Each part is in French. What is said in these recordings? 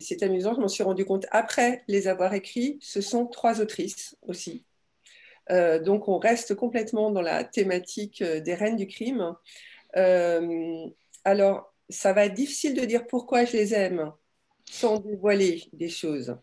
c'est amusant, je m'en suis rendu compte après les avoir écrits, ce sont trois autrices aussi. Euh, donc on reste complètement dans la thématique euh, des reines du crime. Euh, alors, ça va être difficile de dire pourquoi je les aime sans dévoiler des choses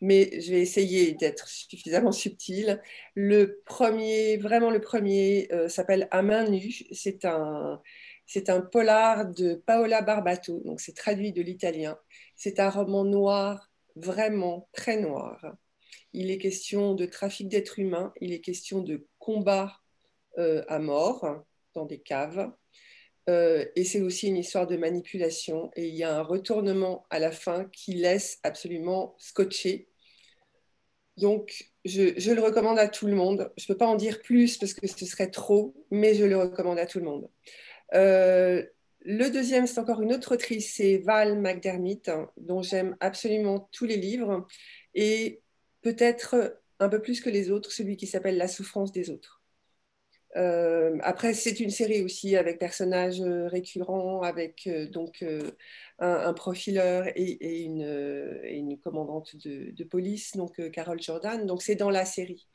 mais je vais essayer d'être suffisamment subtile. Le premier, vraiment le premier, s'appelle À main nue. C'est un, c'est un polar de Paola Barbato, donc c'est traduit de l'italien. C'est un roman noir, vraiment très noir. Il est question de trafic d'êtres humains, il est question de combat euh, à mort dans des caves. Euh, et c'est aussi une histoire de manipulation. Et il y a un retournement à la fin qui laisse absolument scotché. Donc, je, je, le recommande à tout le monde. Je ne peux pas en dire plus parce que ce serait trop, mais je le recommande à tout le monde. Euh, le deuxième, c'est encore une autre autrice, c'est Val McDermott, dont j'aime absolument tous les livres, et peut-être un peu plus que les autres, celui qui s'appelle La souffrance des autres. Euh, après, c'est une série aussi avec personnages récurrents, avec euh, donc un, profileur et, une, commandante de, de police, donc Carole Jordan. Donc c'est dans la série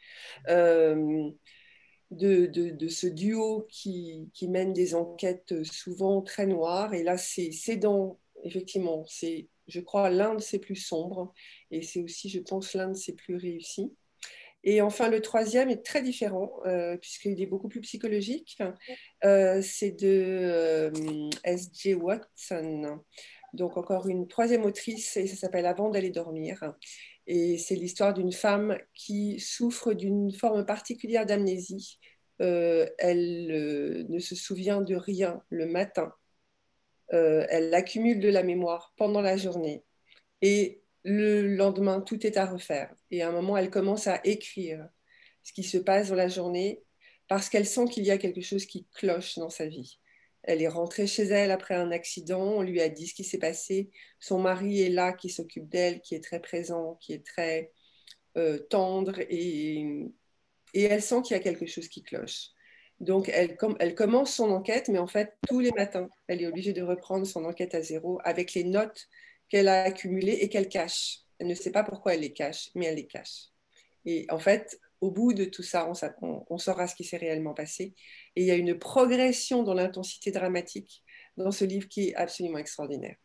de, ce duo qui, mène des enquêtes souvent très noires. Et là, c'est dans, effectivement, c'est, je crois, l'un de ses plus sombres. Et c'est aussi, je pense, l'un de ses plus réussis. Et enfin, le troisième est très différent, euh, puisqu'il est beaucoup plus psychologique. Euh, c'est de euh, S.J. Watson. Donc, encore une troisième autrice, et ça s'appelle Avant d'aller dormir. Et c'est l'histoire d'une femme qui souffre d'une forme particulière d'amnésie. Euh, elle euh, ne se souvient de rien le matin. Euh, elle accumule de la mémoire pendant la journée. Et le lendemain, tout est à refaire. Et à un moment, elle commence à écrire ce qui se passe dans la journée parce qu'elle sent qu'il y a quelque chose qui cloche dans sa vie. Elle est rentrée chez elle après un accident, on lui a dit ce qui s'est passé. Son mari est là, qui s'occupe d'elle, qui est très présent, qui est très euh, tendre, et, elle sent qu'il y a quelque chose qui cloche. Donc elle, elle commence son enquête, mais en fait, tous les matins, elle est obligée de reprendre son enquête à zéro avec les notes qu'elle a accumulées et qu'elle cache. Elle ne sait pas pourquoi elle les cache, mais elle les cache. Et en fait, au bout de tout ça, on, saura ce qui s'est réellement passé. Et il y a une progression dans l'intensité dramatique dans ce livre qui est absolument extraordinaire.